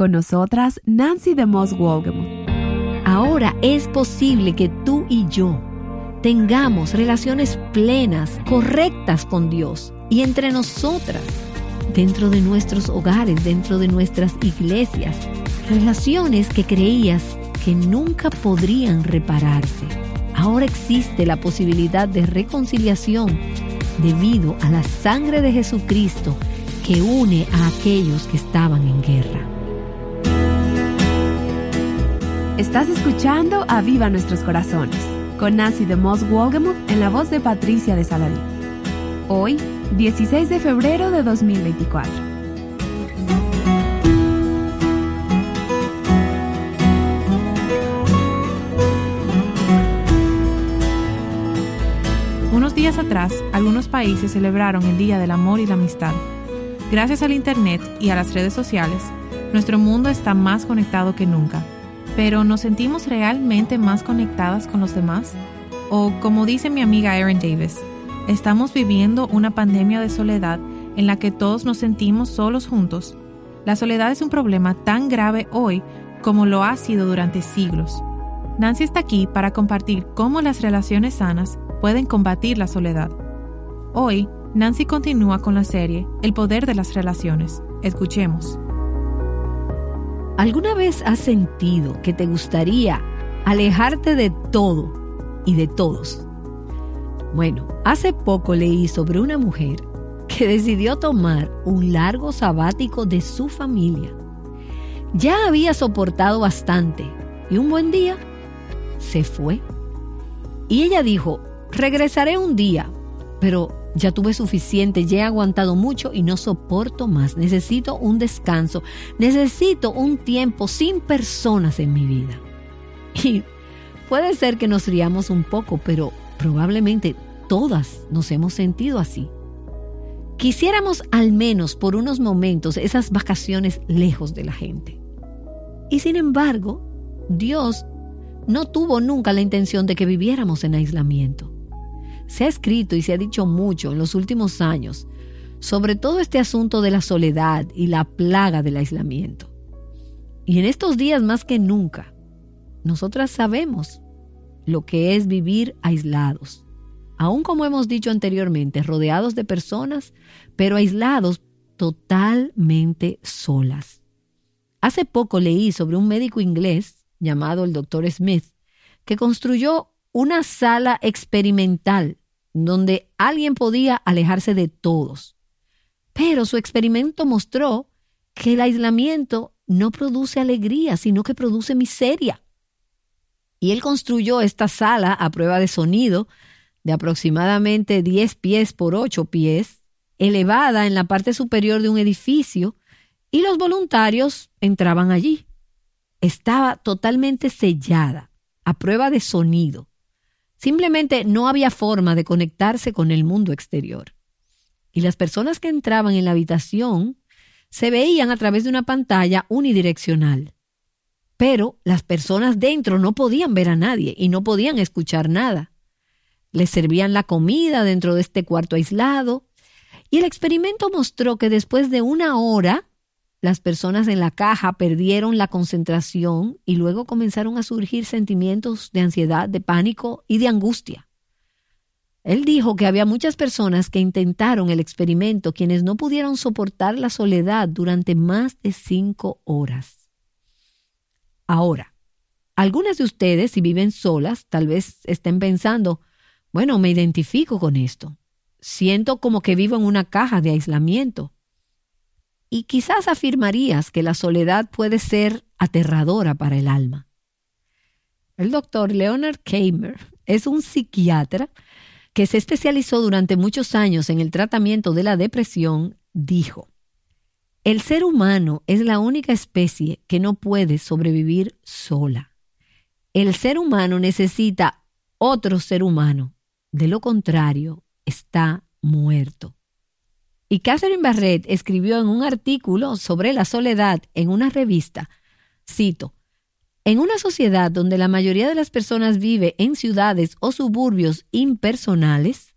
Con nosotras, Nancy DeMoss Wolgemuth. Ahora es posible que tú y yo tengamos relaciones plenas, correctas con Dios y entre nosotras, dentro de nuestros hogares, dentro de nuestras iglesias, relaciones que creías que nunca podrían repararse. Ahora existe la posibilidad de reconciliación debido a la sangre de Jesucristo que une a aquellos que estaban en guerra. Estás escuchando a Viva Nuestros Corazones con Nancy de Moss Wolgemuth en la voz de Patricia de Saladín. Hoy, 16 de febrero de 2024. Unos días atrás, algunos países celebraron el Día del Amor y la Amistad. Gracias al Internet y a las redes sociales, nuestro mundo está más conectado que nunca. Pero ¿nos sentimos realmente más conectadas con los demás? O, como dice mi amiga Erin Davis, ¿estamos viviendo una pandemia de soledad en la que todos nos sentimos solos juntos? La soledad es un problema tan grave hoy como lo ha sido durante siglos. Nancy está aquí para compartir cómo las relaciones sanas pueden combatir la soledad. Hoy, Nancy continúa con la serie El poder de las relaciones. Escuchemos. ¿Alguna vez has sentido que te gustaría alejarte de todo y de todos? Bueno, hace poco leí sobre una mujer que decidió tomar un largo sabático de su familia. Ya había soportado bastante y un buen día se fue. Y ella dijo, regresaré un día, pero ya tuve suficiente, ya he aguantado mucho y no soporto más. Necesito un descanso, necesito un tiempo sin personas en mi vida. Y puede ser que nos riamos un poco, pero probablemente todas nos hemos sentido así. Quisiéramos al menos por unos momentos esas vacaciones lejos de la gente. Y sin embargo, Dios no tuvo nunca la intención de que viviéramos en aislamiento. Se ha escrito y se ha dicho mucho en los últimos años sobre todo este asunto de la soledad y la plaga del aislamiento. Y en estos días más que nunca, nosotras sabemos lo que es vivir aislados. Aún como hemos dicho anteriormente, rodeados de personas, pero aislados totalmente solas. Hace poco leí sobre un médico inglés llamado el Dr. Smith, que construyó una sala experimental donde alguien podía alejarse de todos. Pero su experimento mostró que el aislamiento no produce alegría, sino que produce miseria. Y él construyó esta sala a prueba de sonido de aproximadamente 10 pies por 8 pies, elevada en la parte superior de un edificio, y los voluntarios entraban allí. Estaba totalmente sellada, a prueba de sonido. Simplemente no había forma de conectarse con el mundo exterior. Y las personas que entraban en la habitación se veían a través de una pantalla unidireccional. Pero las personas dentro no podían ver a nadie y no podían escuchar nada. Les servían la comida dentro de este cuarto aislado y el experimento mostró que después de una hora las personas en la caja perdieron la concentración y luego comenzaron a surgir sentimientos de ansiedad, de pánico y de angustia. Él dijo que había muchas personas que intentaron el experimento quienes no pudieron soportar la soledad durante más de cinco horas. Ahora, algunas de ustedes, si viven solas, tal vez estén pensando, bueno, me identifico con esto. Siento como que vivo en una caja de aislamiento. Y quizás afirmarías que la soledad puede ser aterradora para el alma. El doctor Leonard Kramer es un psiquiatra que se especializó durante muchos años en el tratamiento de la depresión, dijo, el ser humano es la única especie que no puede sobrevivir sola. El ser humano necesita otro ser humano. De lo contrario, está muerto. Y Catherine Barrett escribió en un artículo sobre la soledad en una revista, cito, en una sociedad donde la mayoría de las personas vive en ciudades o suburbios impersonales,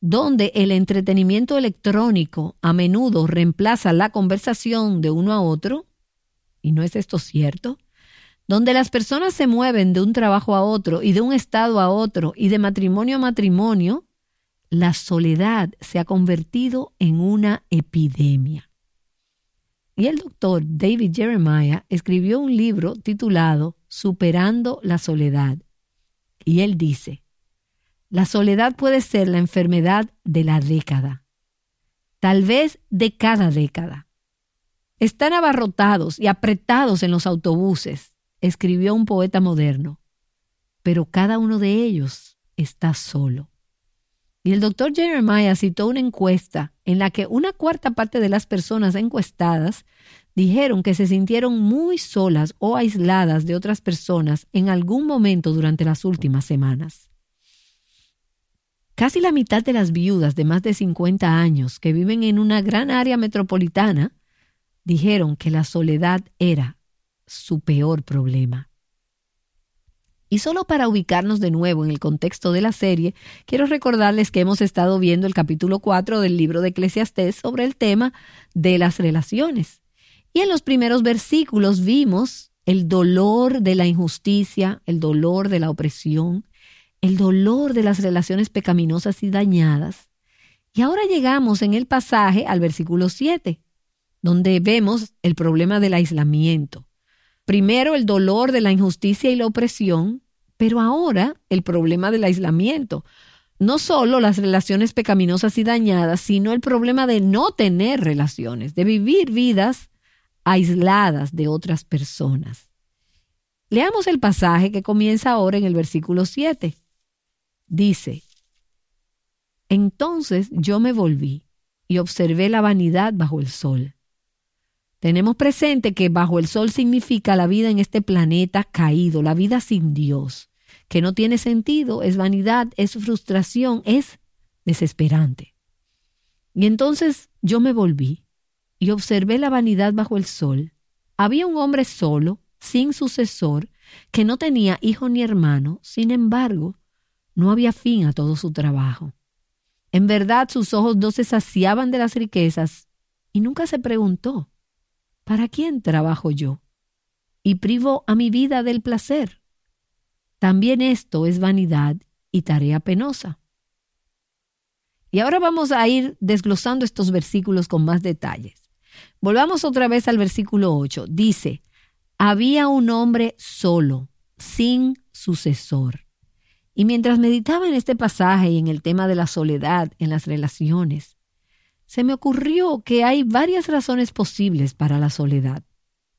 donde el entretenimiento electrónico a menudo reemplaza la conversación de uno a otro, ¿Y no es esto cierto? Donde las personas se mueven de un trabajo a otro y de un estado a otro y de matrimonio a matrimonio, la soledad se ha convertido en una epidemia. Y el doctor David Jeremiah escribió un libro titulado Superando la soledad. Y él dice, la soledad puede ser la enfermedad de la década, tal vez de cada década. Están abarrotados y apretados en los autobuses, escribió un poeta moderno, pero cada uno de ellos está solo. Y el doctor Jeremiah citó una encuesta en la que una cuarta parte de las personas encuestadas dijeron que se sintieron muy solas o aisladas de otras personas en algún momento durante las últimas semanas. Casi la mitad de las viudas de más de 50 años que viven en una gran área metropolitana dijeron que la soledad era su peor problema. Y solo para ubicarnos de nuevo en el contexto de la serie, quiero recordarles que hemos estado viendo el capítulo 4 del libro de Eclesiastés sobre el tema de las relaciones. Y en los primeros versículos vimos el dolor de la injusticia, el dolor de la opresión, el dolor de las relaciones pecaminosas y dañadas. Y ahora llegamos en el pasaje al versículo 7, donde vemos el problema del aislamiento. Primero el dolor de la injusticia y la opresión, pero ahora el problema del aislamiento. No solo las relaciones pecaminosas y dañadas, sino el problema de no tener relaciones, de vivir vidas aisladas de otras personas. Leamos el pasaje que comienza ahora en el versículo 7. Dice, Entonces yo me volví y observé la vanidad bajo el sol tenemos presente que bajo el sol significa la vida en este planeta caído, la vida sin Dios, que no tiene sentido, es vanidad, es frustración, es desesperante. Y entonces yo me volví y observé la vanidad bajo el sol. Había un hombre solo, sin sucesor, que no tenía hijo ni hermano, sin embargo, no había fin a todo su trabajo. En verdad sus ojos no se saciaban de las riquezas y nunca se preguntó, ¿Para quién trabajo yo? Y privo a mi vida del placer. También esto es vanidad y tarea penosa. Y ahora vamos a ir desglosando estos versículos con más detalles. Volvamos otra vez al versículo 8. Dice, había un hombre solo, sin sucesor. Y mientras meditaba en este pasaje y en el tema de la soledad en las relaciones, se me ocurrió que hay varias razones posibles para la soledad.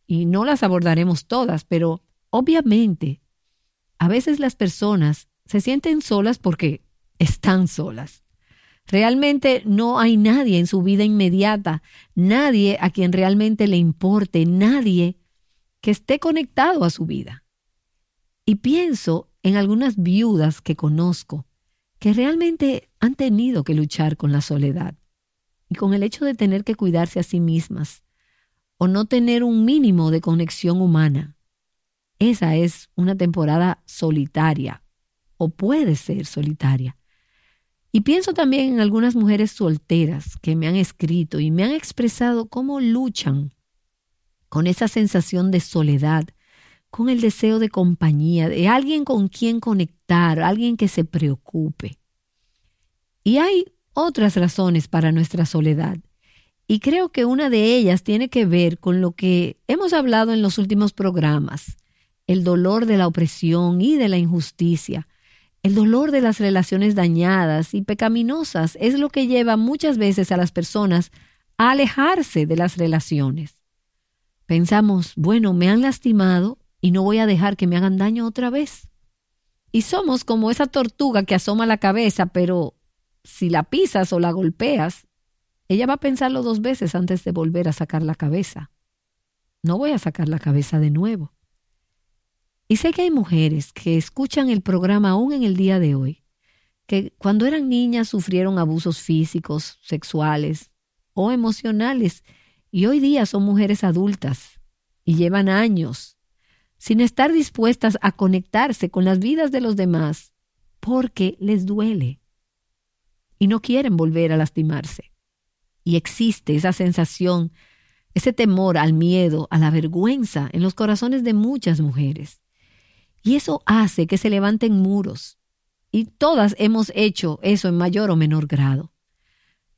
Y no las abordaremos todas, pero obviamente a veces las personas se sienten solas porque están solas. Realmente no hay nadie en su vida inmediata, nadie a quien realmente le importe, nadie que esté conectado a su vida. Y pienso en algunas viudas que conozco que realmente han tenido que luchar con la soledad y con el hecho de tener que cuidarse a sí mismas o no tener un mínimo de conexión humana. Esa es una temporada solitaria o puede ser solitaria. Y pienso también en algunas mujeres solteras que me han escrito y me han expresado cómo luchan con esa sensación de soledad, con el deseo de compañía, de alguien con quien conectar, alguien que se preocupe. Y hay otras razones para nuestra soledad. Y creo que una de ellas tiene que ver con lo que hemos hablado en los últimos programas, el dolor de la opresión y de la injusticia. El dolor de las relaciones dañadas y pecaminosas es lo que lleva muchas veces a las personas a alejarse de las relaciones. Pensamos, bueno, me han lastimado y no voy a dejar que me hagan daño otra vez. Y somos como esa tortuga que asoma la cabeza, pero si la pisas o la golpeas, ella va a pensarlo dos veces antes de volver a sacar la cabeza. No voy a sacar la cabeza de nuevo. Y sé que hay mujeres que escuchan el programa aún en el día de hoy, que cuando eran niñas sufrieron abusos físicos, sexuales o emocionales, y hoy día son mujeres adultas y llevan años sin estar dispuestas a conectarse con las vidas de los demás porque les duele y no quieren volver a lastimarse. Y existe esa sensación ese temor al miedo, a la vergüenza en los corazones de muchas mujeres. Y eso hace que se levanten muros. Y todas hemos hecho eso en mayor o menor grado.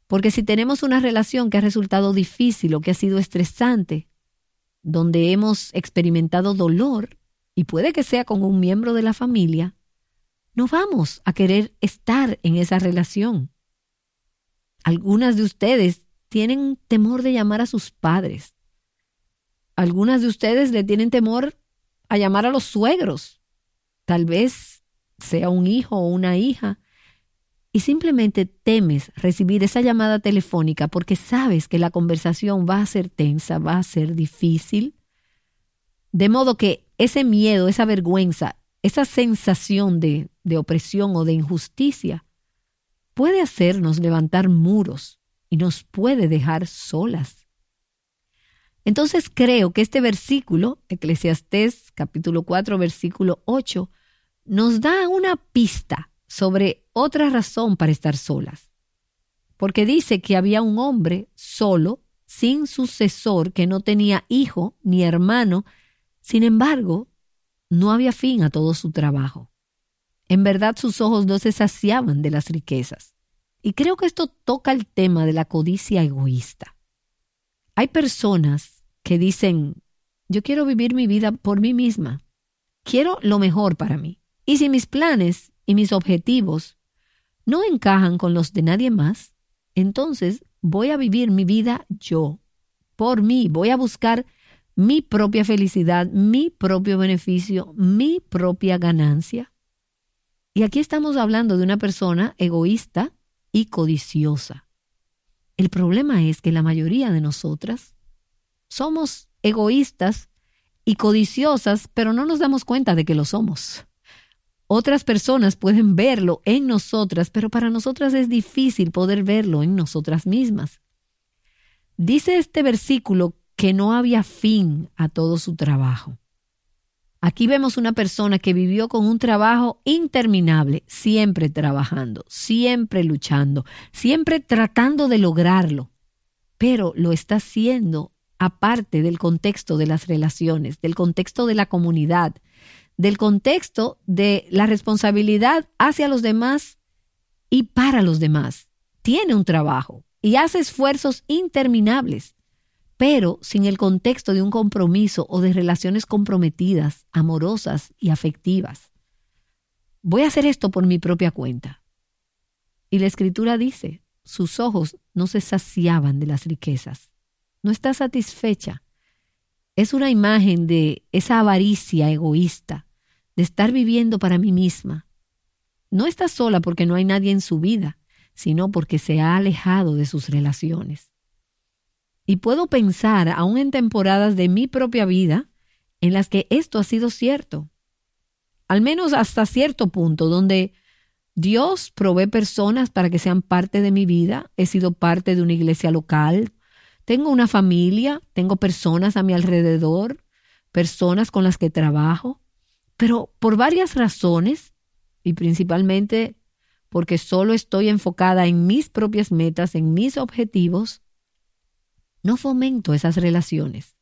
Porque si tenemos una relación que ha resultado difícil o que ha sido estresante, donde hemos experimentado dolor, y puede que sea con un miembro de la familia, no vamos a querer estar en esa relación. Algunas de ustedes tienen temor de llamar a sus padres. Algunas de ustedes le tienen temor a llamar a los suegros. Tal vez sea un hijo o una hija. Y simplemente temes recibir esa llamada telefónica porque sabes que la conversación va a ser tensa, va a ser difícil. De modo que ese miedo, esa vergüenza, esa sensación de, de opresión o de injusticia puede hacernos levantar muros y nos puede dejar solas. Entonces creo que este versículo, Eclesiastés capítulo 4 versículo 8, nos da una pista sobre otra razón para estar solas. Porque dice que había un hombre solo, sin sucesor, que no tenía hijo ni hermano, sin embargo, no había fin a todo su trabajo. En verdad sus ojos no se saciaban de las riquezas. Y creo que esto toca el tema de la codicia egoísta. Hay personas que dicen, yo quiero vivir mi vida por mí misma. Quiero lo mejor para mí. Y si mis planes y mis objetivos no encajan con los de nadie más, entonces voy a vivir mi vida yo, por mí. Voy a buscar mi propia felicidad, mi propio beneficio, mi propia ganancia. Y aquí estamos hablando de una persona egoísta y codiciosa. El problema es que la mayoría de nosotras somos egoístas y codiciosas, pero no nos damos cuenta de que lo somos. Otras personas pueden verlo en nosotras, pero para nosotras es difícil poder verlo en nosotras mismas. Dice este versículo que no había fin a todo su trabajo. Aquí vemos una persona que vivió con un trabajo interminable, siempre trabajando, siempre luchando, siempre tratando de lograrlo, pero lo está haciendo aparte del contexto de las relaciones, del contexto de la comunidad, del contexto de la responsabilidad hacia los demás y para los demás. Tiene un trabajo y hace esfuerzos interminables pero sin el contexto de un compromiso o de relaciones comprometidas, amorosas y afectivas. Voy a hacer esto por mi propia cuenta. Y la escritura dice, sus ojos no se saciaban de las riquezas. No está satisfecha. Es una imagen de esa avaricia egoísta, de estar viviendo para mí misma. No está sola porque no hay nadie en su vida, sino porque se ha alejado de sus relaciones. Y puedo pensar, aún en temporadas de mi propia vida, en las que esto ha sido cierto. Al menos hasta cierto punto, donde Dios provee personas para que sean parte de mi vida. He sido parte de una iglesia local. Tengo una familia, tengo personas a mi alrededor, personas con las que trabajo. Pero por varias razones, y principalmente porque solo estoy enfocada en mis propias metas, en mis objetivos, no fomento esas relaciones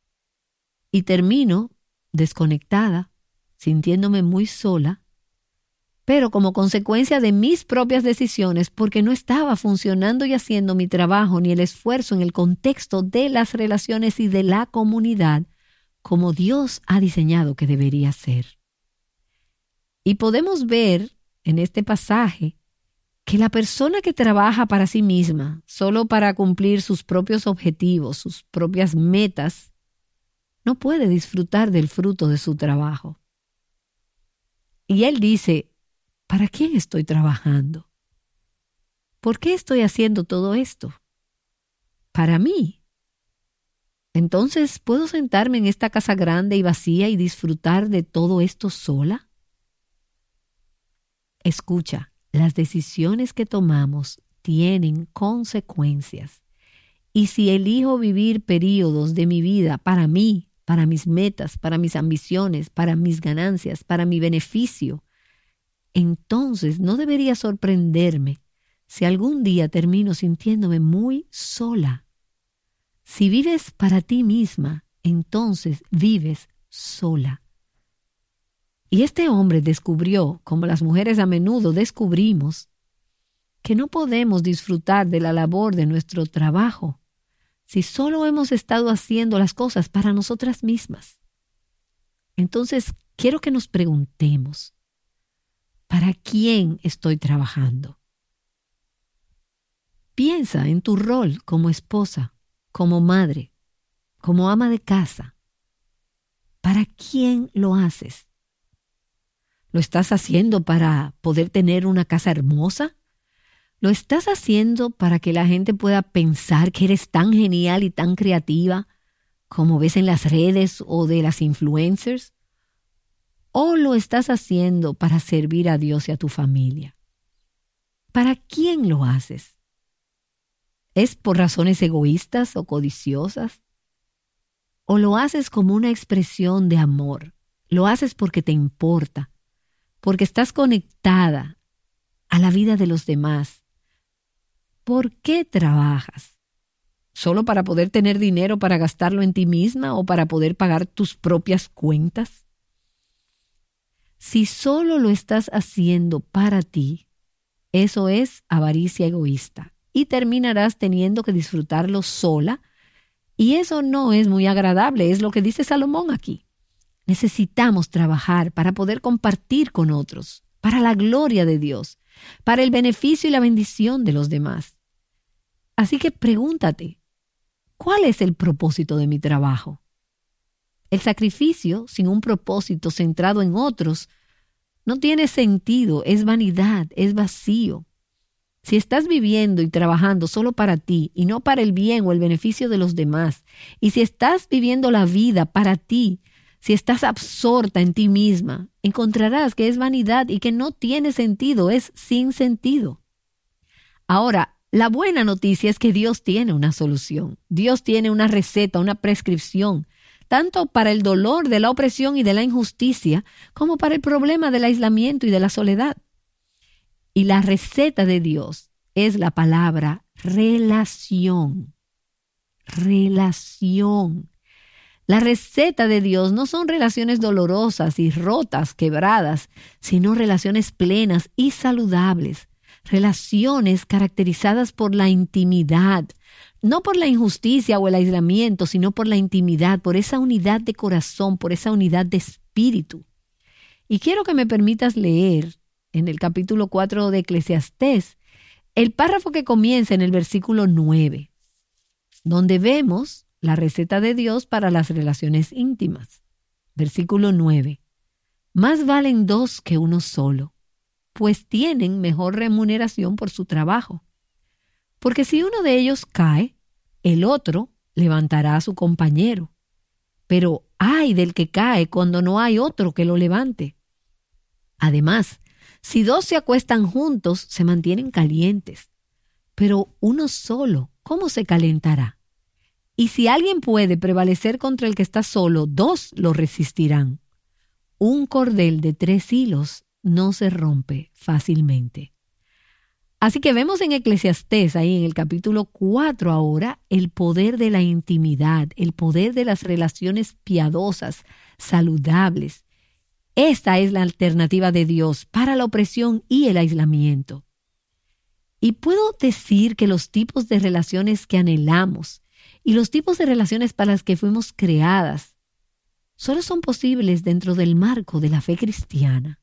y termino desconectada, sintiéndome muy sola, pero como consecuencia de mis propias decisiones, porque no estaba funcionando y haciendo mi trabajo ni el esfuerzo en el contexto de las relaciones y de la comunidad como Dios ha diseñado que debería ser. Y podemos ver en este pasaje que la persona que trabaja para sí misma, solo para cumplir sus propios objetivos, sus propias metas, no puede disfrutar del fruto de su trabajo. Y él dice, ¿para quién estoy trabajando? ¿Por qué estoy haciendo todo esto? Para mí. Entonces, ¿puedo sentarme en esta casa grande y vacía y disfrutar de todo esto sola? Escucha, las decisiones que tomamos tienen consecuencias. Y si elijo vivir periodos de mi vida para mí, para mis metas, para mis ambiciones, para mis ganancias, para mi beneficio, entonces no debería sorprenderme si algún día termino sintiéndome muy sola, Si vives para ti misma, entonces vives sola. Y este hombre descubrió, como las mujeres a menudo descubrimos, que no podemos disfrutar de la labor de nuestro trabajo si solo hemos estado haciendo las cosas para nosotras mismas. Entonces, quiero que nos preguntemos, ¿para quién estoy trabajando? Piensa en tu rol como esposa, como madre, como ama de casa. ¿Para quién lo haces? ¿Lo estás haciendo para poder tener una casa hermosa? ¿Lo estás haciendo para que la gente pueda pensar que eres tan genial y tan creativa como ves en las redes o de las influencers? ¿O lo estás haciendo para servir a Dios y a tu familia? ¿Para quién lo haces? ¿Es por razones egoístas o codiciosas? ¿O lo haces como una expresión de amor? ¿Lo haces porque te importa? Porque estás conectada a la vida de los demás ¿Por qué trabajas? ¿Solo para poder tener dinero para gastarlo en ti misma o para poder pagar tus propias cuentas? Si solo lo estás haciendo para ti, eso es avaricia egoísta y terminarás teniendo que disfrutarlo sola y eso no es muy agradable, es lo que dice Salomón aquí. Necesitamos trabajar para poder compartir con otros, para la gloria de Dios, para el beneficio y la bendición de los demás. Así que pregúntate, ¿cuál es el propósito de mi trabajo? El sacrificio sin un propósito centrado en otros no tiene sentido, es vanidad, es vacío. Si estás viviendo y trabajando solo para ti y no para el bien o el beneficio de los demás, y si estás viviendo la vida para ti, si estás absorta en ti misma, encontrarás que es vanidad y que no tiene sentido, es sin sentido. Ahora, la buena noticia es que Dios tiene una solución. Dios tiene una receta, una prescripción, tanto para el dolor de la opresión y de la injusticia, como para el problema del aislamiento y de la soledad. Y la receta de Dios es la palabra relación. Relación. La receta de Dios no son relaciones dolorosas y rotas, quebradas, sino relaciones plenas y saludables, relaciones caracterizadas por la intimidad, no por la injusticia o el aislamiento, sino por la intimidad, por esa unidad de corazón, por esa unidad de espíritu. Y quiero que me permitas leer en el capítulo 4 de Eclesiastés el párrafo que comienza en el versículo 9, donde vemos la receta de Dios para las relaciones íntimas. Versículo 9. Más valen dos que uno solo, pues tienen mejor remuneración por su trabajo. Porque si uno de ellos cae, el otro levantará a su compañero. Pero ay del que cae cuando no hay otro que lo levante. Además, si dos se acuestan juntos, se mantienen calientes. Pero uno solo, ¿cómo se calentará? Y si alguien puede prevalecer contra el que está solo, dos lo resistirán. Un cordel de tres hilos no se rompe fácilmente. Así que vemos en Eclesiastés, ahí en el capítulo 4 ahora, el poder de la intimidad, el poder de las relaciones piadosas, saludables. Esta es la alternativa de Dios para la opresión y el aislamiento. Y puedo decir que los tipos de relaciones que anhelamos, y los tipos de relaciones para las que fuimos creadas solo son posibles dentro del marco de la fe cristiana.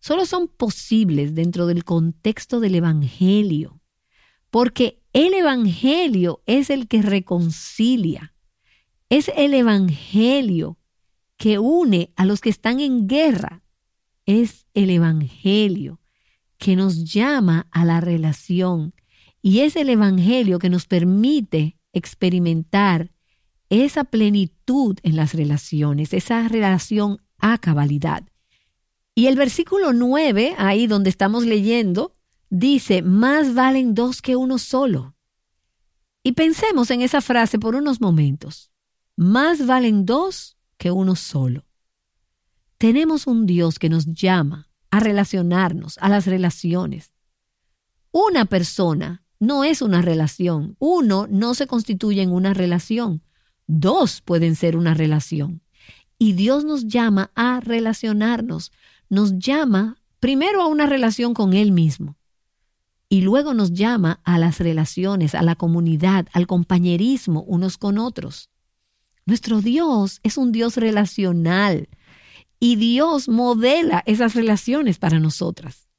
Solo son posibles dentro del contexto del Evangelio, porque el Evangelio es el que reconcilia, es el Evangelio que une a los que están en guerra, es el Evangelio que nos llama a la relación. Y es el Evangelio que nos permite experimentar esa plenitud en las relaciones, esa relación a cabalidad. Y el versículo 9, ahí donde estamos leyendo, dice, más valen dos que uno solo. Y pensemos en esa frase por unos momentos. Más valen dos que uno solo. Tenemos un Dios que nos llama a relacionarnos, a las relaciones. Una persona no es una relación. Uno no se constituye en una relación. Dos pueden ser una relación. Y Dios nos llama a relacionarnos. Nos llama primero a una relación con Él mismo. Y luego nos llama a las relaciones, a la comunidad, al compañerismo unos con otros. Nuestro Dios es un Dios relacional y Dios modela esas relaciones para nosotras.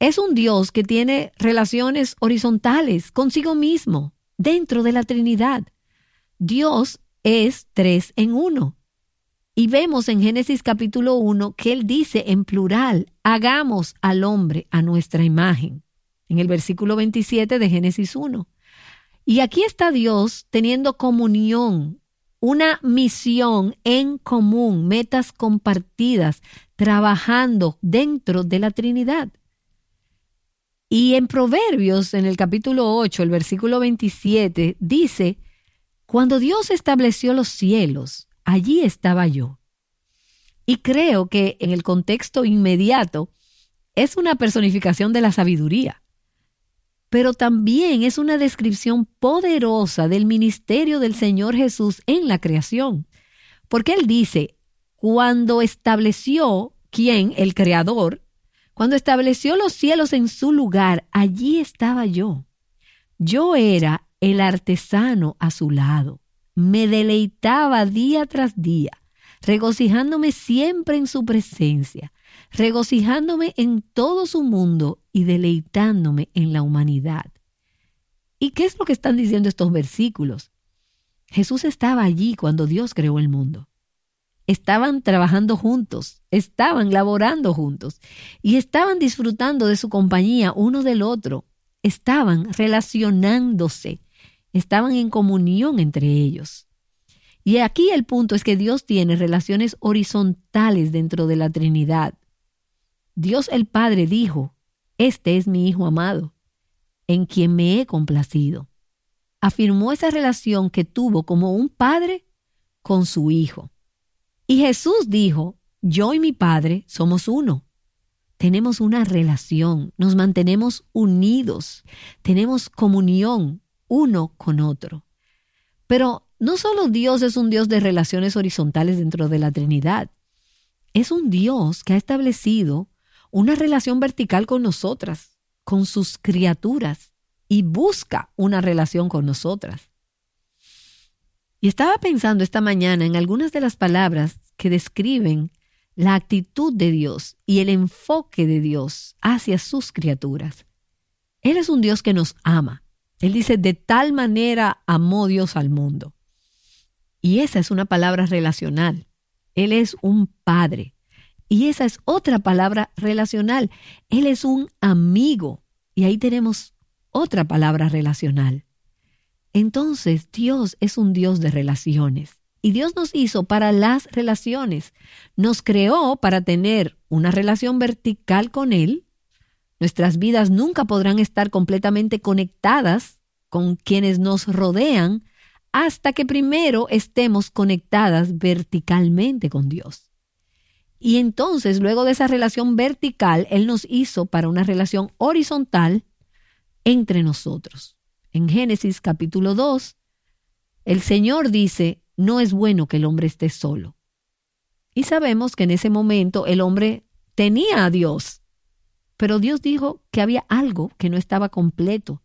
Es un Dios que tiene relaciones horizontales consigo mismo, dentro de la Trinidad. Dios es tres en uno. Y vemos en Génesis capítulo 1 que Él dice en plural, hagamos al hombre a nuestra imagen, en el versículo 27 de Génesis 1. Y aquí está Dios teniendo comunión, una misión en común, metas compartidas, trabajando dentro de la Trinidad. Y en Proverbios, en el capítulo 8, el versículo 27, dice, Cuando Dios estableció los cielos, allí estaba yo. Y creo que en el contexto inmediato es una personificación de la sabiduría pero también es una descripción poderosa del ministerio del Señor Jesús en la creación. Porque Él dice, cuando estableció, ¿quién? El Creador, cuando estableció los cielos en su lugar, allí estaba yo. Yo era el artesano a su lado. Me deleitaba día tras día, regocijándome siempre en su presencia regocijándome en todo su mundo y deleitándome en la humanidad. ¿Y qué es lo que están diciendo estos versículos? Jesús estaba allí cuando Dios creó el mundo. Estaban trabajando juntos, estaban laborando juntos y estaban disfrutando de su compañía uno del otro, estaban relacionándose, estaban en comunión entre ellos. Y aquí el punto es que Dios tiene relaciones horizontales dentro de la Trinidad. Dios el Padre dijo, Este es mi Hijo amado, en quien me he complacido. Afirmó esa relación que tuvo como un padre con su Hijo. Y Jesús dijo, Yo y mi Padre somos uno. Tenemos una relación, nos mantenemos unidos, tenemos comunión uno con otro. Pero no solo Dios es un Dios de relaciones horizontales dentro de la Trinidad, es un Dios que ha establecido una relación vertical con nosotras, con sus criaturas, y busca una relación con nosotras. Y estaba pensando esta mañana en algunas de las palabras que describen la actitud de Dios y el enfoque de Dios hacia sus criaturas. Él es un Dios que nos ama. Él dice, de tal manera amó Dios al mundo. Y esa es una palabra relacional. Él es un padre. Y esa es otra palabra relacional. Él es un amigo. Y ahí tenemos otra palabra relacional. Entonces Dios es un Dios de relaciones. Y Dios nos hizo para las relaciones. Nos creó para tener una relación vertical con Él. Nuestras vidas nunca podrán estar completamente conectadas con quienes nos rodean hasta que primero estemos conectadas verticalmente con Dios. Y entonces, luego de esa relación vertical, Él nos hizo para una relación horizontal entre nosotros. En Génesis capítulo 2, el Señor dice, no es bueno que el hombre esté solo. Y sabemos que en ese momento el hombre tenía a Dios, pero Dios dijo que había algo que no estaba completo.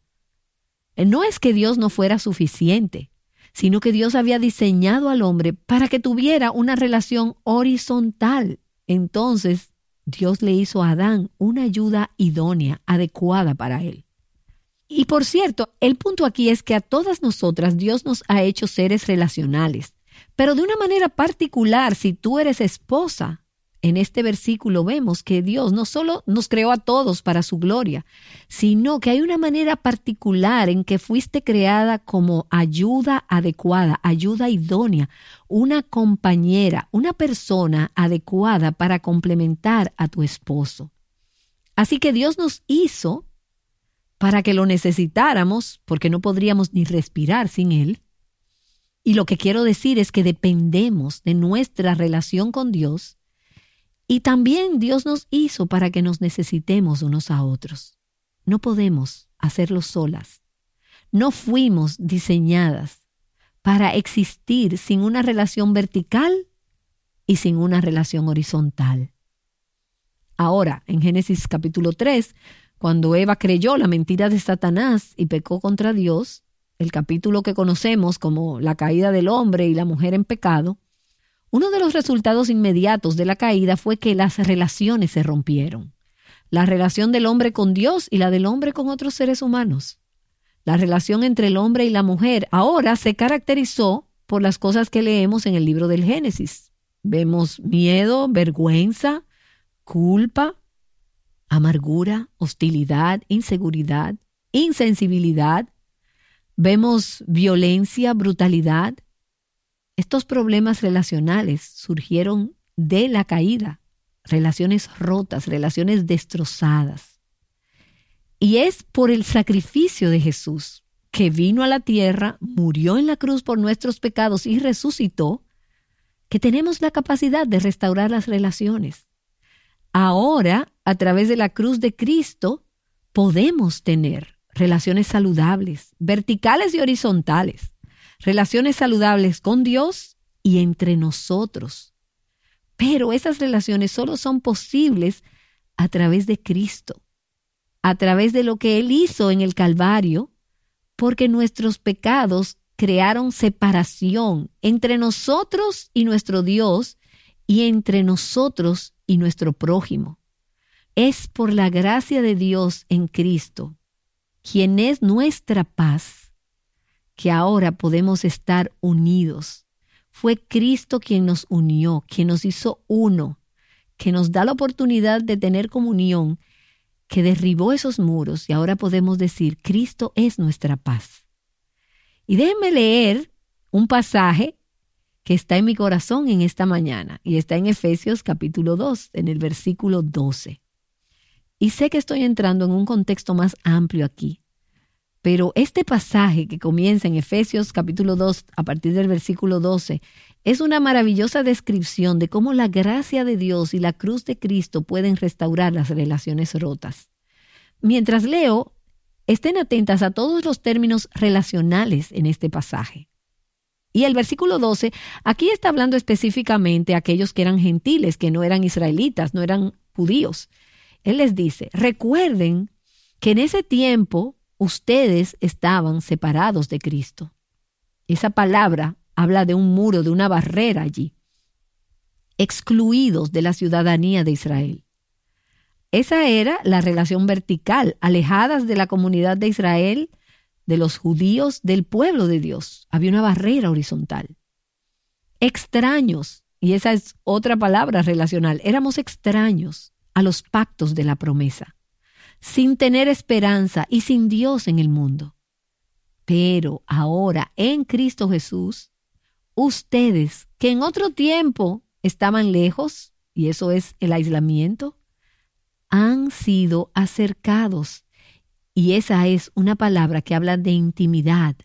No es que Dios no fuera suficiente, sino que Dios había diseñado al hombre para que tuviera una relación horizontal entonces Dios le hizo a Adán una ayuda idónea, adecuada para él. Y por cierto, el punto aquí es que a todas nosotras Dios nos ha hecho seres relacionales, pero de una manera particular si tú eres esposa en este versículo vemos que Dios no solo nos creó a todos para su gloria, sino que hay una manera particular en que fuiste creada como ayuda adecuada, ayuda idónea, una compañera, una persona adecuada para complementar a tu esposo. Así que Dios nos hizo para que lo necesitáramos, porque no podríamos ni respirar sin Él. Y lo que quiero decir es que dependemos de nuestra relación con Dios y también Dios nos hizo para que nos necesitemos unos a otros. no podemos hacerlo solas. No fuimos diseñadas para existir sin una relación vertical y sin una relación horizontal. Ahora, en Génesis capítulo 3, cuando Eva creyó la mentira de Satanás y pecó contra Dios, el capítulo que conocemos como la caída del hombre y la mujer en pecado, uno de los resultados inmediatos de la caída fue que las relaciones se rompieron. La relación del hombre con Dios y la del hombre con otros seres humanos. La relación entre el hombre y la mujer ahora se caracterizó por las cosas que leemos en el libro del Génesis. Vemos miedo, vergüenza, culpa, amargura, hostilidad, inseguridad, insensibilidad. Vemos violencia, brutalidad. Estos problemas relacionales surgieron de la caída, relaciones rotas, relaciones destrozadas. Y es por el sacrificio de Jesús, que vino a la tierra, murió en la cruz por nuestros pecados y resucitó, que tenemos la capacidad de restaurar las relaciones. Ahora, a través de la cruz de Cristo, podemos tener relaciones saludables, verticales y horizontales, relaciones saludables con Dios y entre nosotros. Pero esas relaciones solo son posibles a través de Cristo, a través de lo que Él hizo en el Calvario, porque nuestros pecados crearon separación entre nosotros y nuestro Dios y entre nosotros y nuestro prójimo. Es por la gracia de Dios en Cristo, quien es nuestra paz, que ahora podemos estar unidos. Fue Cristo quien nos unió, quien nos hizo uno, que nos da la oportunidad de tener comunión, que derribó esos muros y ahora podemos decir, Cristo es nuestra paz. Y déjenme leer un pasaje que está en mi corazón en esta mañana y está en Efesios capítulo 2, en el versículo 12. Y sé que estoy entrando en un contexto más amplio aquí, pero este pasaje que comienza en Efesios capítulo 2 a partir del versículo 12 es una maravillosa descripción de cómo la gracia de Dios y la cruz de Cristo pueden restaurar las relaciones rotas. Mientras leo, estén atentas a todos los términos relacionales en este pasaje. Y el versículo 12, aquí está hablando específicamente a aquellos que eran gentiles, que no eran israelitas, no eran judíos. Él les dice, recuerden que en ese tiempo ustedes estaban separados de Cristo. Esa palabra habla de un muro, de una barrera allí, excluidos de la ciudadanía de Israel. Esa era la relación vertical, alejadas de la comunidad de Israel, de los judíos del pueblo de Dios. Había una barrera horizontal. Extraños, y esa es otra palabra relacional, éramos extraños a los pactos de la promesa, sin tener esperanza y sin Dios en el mundo. Pero ahora en Cristo Jesús, ustedes que en otro tiempo estaban lejos, y eso es el aislamiento, han sido acercados y esa es una palabra que habla de intimidad.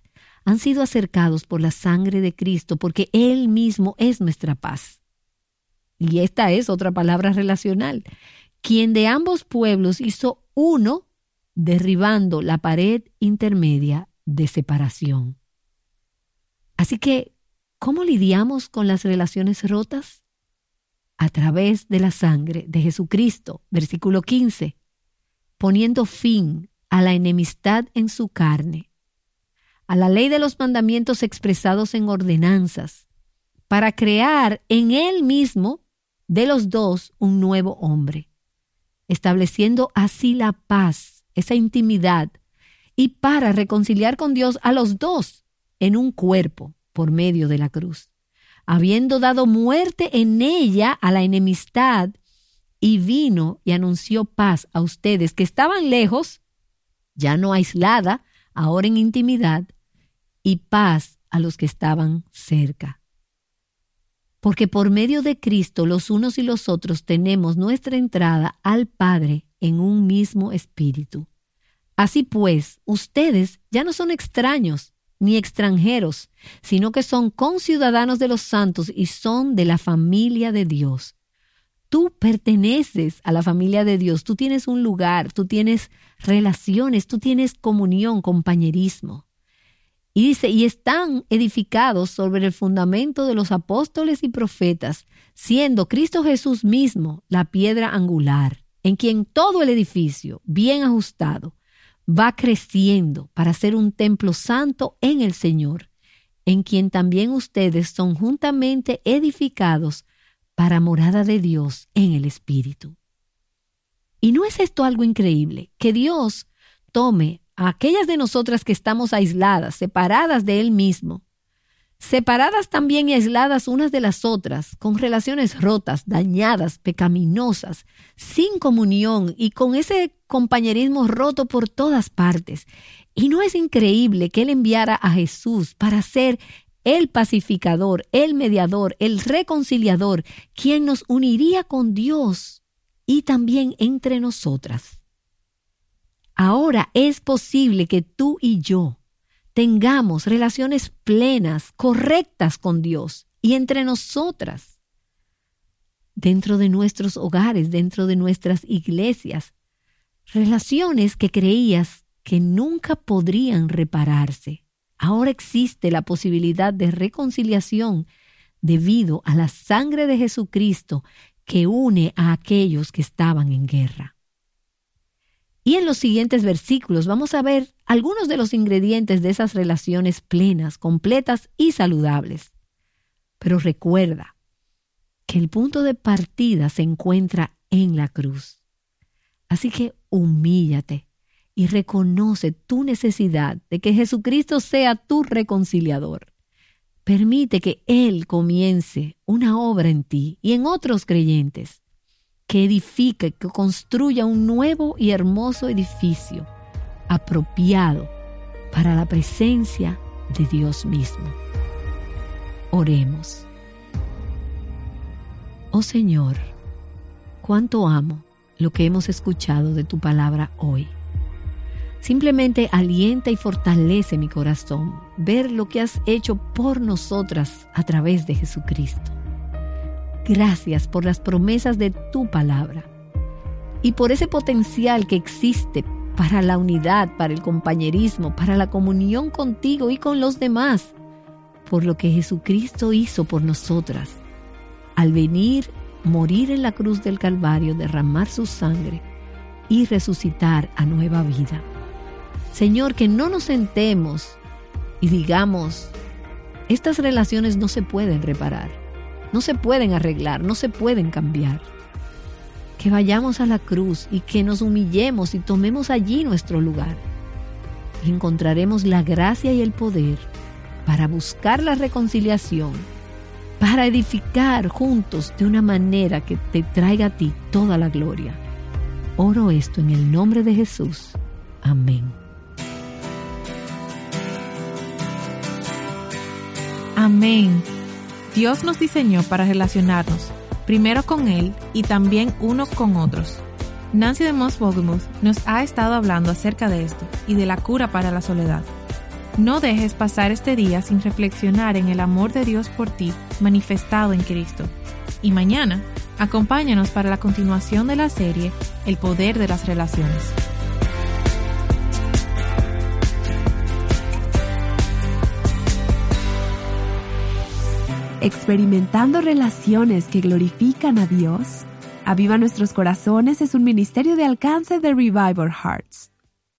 Han sido acercados por la sangre de Cristo porque Él mismo es nuestra paz. Y esta es otra palabra relacional. Quien de ambos pueblos hizo uno derribando la pared intermedia de separación. Así que, ¿cómo lidiamos con las relaciones rotas? A través de la sangre de Jesucristo, versículo 15, poniendo fin a la enemistad en su carne, a la ley de los mandamientos expresados en ordenanzas, para crear en él mismo de los dos un nuevo hombre, estableciendo así la paz, esa intimidad, y para reconciliar con Dios a los dos en un cuerpo por medio de la cruz, habiendo dado muerte en ella a la enemistad, y vino y anunció paz a ustedes que estaban lejos ya no aislada, ahora en intimidad, y paz a los que estaban cerca. Porque por medio de Cristo los unos y los otros tenemos nuestra entrada al Padre en un mismo espíritu. Así pues, ustedes ya no son extraños ni extranjeros, sino que son conciudadanos de los santos y son de la familia de Dios. Tú perteneces a la familia de Dios, tú tienes un lugar, tú tienes relaciones, tú tienes comunión, compañerismo. Y dice, y están edificados sobre el fundamento de los apóstoles y profetas, siendo Cristo Jesús mismo la piedra angular, en quien todo el edificio, bien ajustado, va creciendo para ser un templo santo en el Señor, en quien también ustedes son juntamente edificados para morada de Dios en el Espíritu. ¿Y no es esto algo increíble? Que Dios tome a aquellas de nosotras que estamos aisladas, separadas de Él mismo, separadas también y aisladas unas de las otras, con relaciones rotas, dañadas, pecaminosas, sin comunión y con ese compañerismo roto por todas partes. Y no es increíble que Él enviara a Jesús para ser el pacificador, el mediador, el reconciliador, quien nos uniría con Dios y también entre nosotras. Ahora es posible que tú y yo tengamos relaciones plenas, correctas con Dios y entre nosotras, dentro de nuestros hogares, dentro de nuestras iglesias, relaciones que creías que nunca podrían repararse Ahora existe la posibilidad de reconciliación debido a la sangre de Jesucristo que une a aquellos que estaban en guerra. Y en los siguientes versículos vamos a ver algunos de los ingredientes de esas relaciones plenas, completas y saludables. Pero recuerda que el punto de partida se encuentra en la cruz. Así que humíllate, y reconoce tu necesidad de que Jesucristo sea tu reconciliador. Permite que Él comience una obra en ti y en otros creyentes, que edifique, que construya un nuevo y hermoso edificio apropiado para la presencia de Dios mismo. Oremos. Oh Señor, cuánto amo lo que hemos escuchado de tu palabra hoy. Simplemente alienta y fortalece mi corazón ver lo que has hecho por nosotras a través de Jesucristo. Gracias por las promesas de tu palabra y por ese potencial que existe para la unidad, para el compañerismo, para la comunión contigo y con los demás, por lo que Jesucristo hizo por nosotras. Al venir, morir en la cruz del Calvario, derramar su sangre y resucitar a nueva vida. Señor, que no nos sentemos y digamos, estas relaciones no se pueden reparar, no se pueden arreglar, no se pueden cambiar. Que vayamos a la cruz y que nos humillemos y tomemos allí nuestro lugar. Y encontraremos la gracia y el poder para buscar la reconciliación, para edificar juntos de una manera que te traiga a ti toda la gloria. Oro esto en el nombre de Jesús. Amén. Amén. Dios nos diseñó para relacionarnos, primero con Él y también unos con otros. Nancy de Moss nos ha estado hablando acerca de esto y de la cura para la soledad. No dejes pasar este día sin reflexionar en el amor de Dios por ti manifestado en Cristo. Y mañana, acompáñanos para la continuación de la serie El poder de las relaciones. Experimentando relaciones que glorifican a Dios. Aviva Nuestros Corazones es un ministerio de alcance de Revival Hearts.